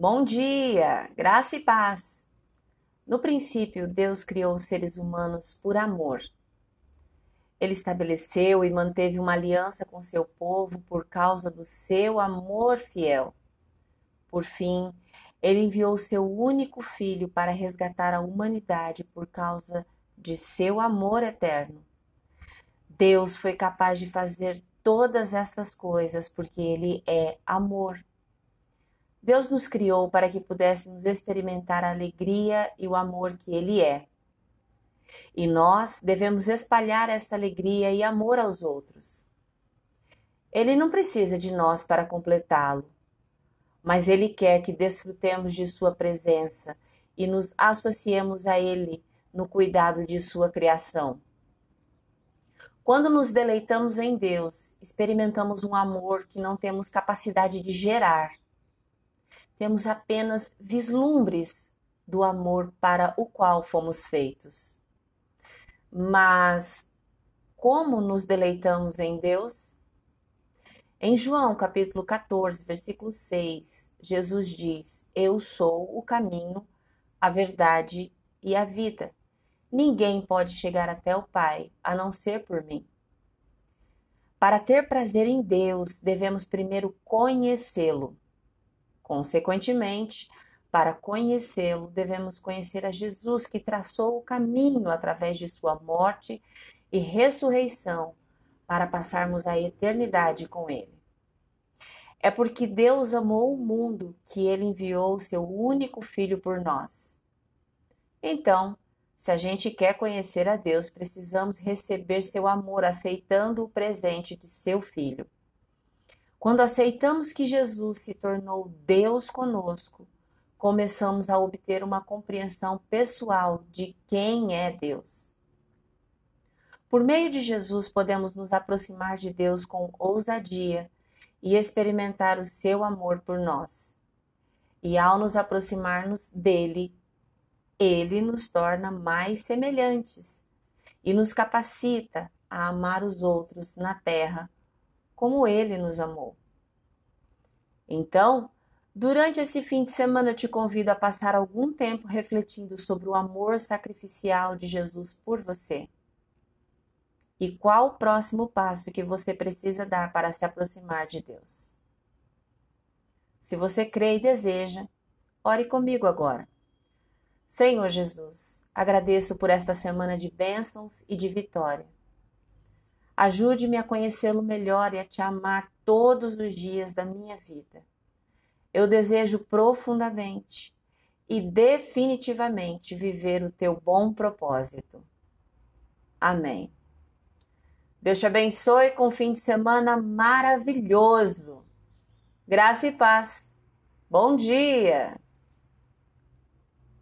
Bom dia, graça e paz. No princípio, Deus criou os seres humanos por amor. Ele estabeleceu e manteve uma aliança com seu povo por causa do seu amor fiel. Por fim, ele enviou seu único filho para resgatar a humanidade por causa de seu amor eterno. Deus foi capaz de fazer todas essas coisas porque ele é amor. Deus nos criou para que pudéssemos experimentar a alegria e o amor que Ele é. E nós devemos espalhar essa alegria e amor aos outros. Ele não precisa de nós para completá-lo, mas Ele quer que desfrutemos de Sua presença e nos associemos a Ele no cuidado de Sua criação. Quando nos deleitamos em Deus, experimentamos um amor que não temos capacidade de gerar temos apenas vislumbres do amor para o qual fomos feitos. Mas como nos deleitamos em Deus? Em João capítulo 14, versículo 6, Jesus diz: Eu sou o caminho, a verdade e a vida. Ninguém pode chegar até o Pai a não ser por mim. Para ter prazer em Deus, devemos primeiro conhecê-lo. Consequentemente, para conhecê-lo, devemos conhecer a Jesus que traçou o caminho através de sua morte e ressurreição para passarmos a eternidade com ele. É porque Deus amou o mundo que ele enviou seu único filho por nós. Então, se a gente quer conhecer a Deus, precisamos receber seu amor aceitando o presente de seu filho. Quando aceitamos que Jesus se tornou Deus conosco, começamos a obter uma compreensão pessoal de quem é Deus. Por meio de Jesus, podemos nos aproximar de Deus com ousadia e experimentar o seu amor por nós. E ao nos aproximarmos dele, ele nos torna mais semelhantes e nos capacita a amar os outros na terra como ele nos amou. Então, durante esse fim de semana, eu te convido a passar algum tempo refletindo sobre o amor sacrificial de Jesus por você. E qual o próximo passo que você precisa dar para se aproximar de Deus? Se você crê e deseja, ore comigo agora. Senhor Jesus, agradeço por esta semana de bênçãos e de vitória. Ajude-me a conhecê-lo melhor e a te amar todos os dias da minha vida. Eu desejo profundamente e definitivamente viver o teu bom propósito. Amém. Deus te abençoe com um fim de semana maravilhoso. Graça e paz. Bom dia!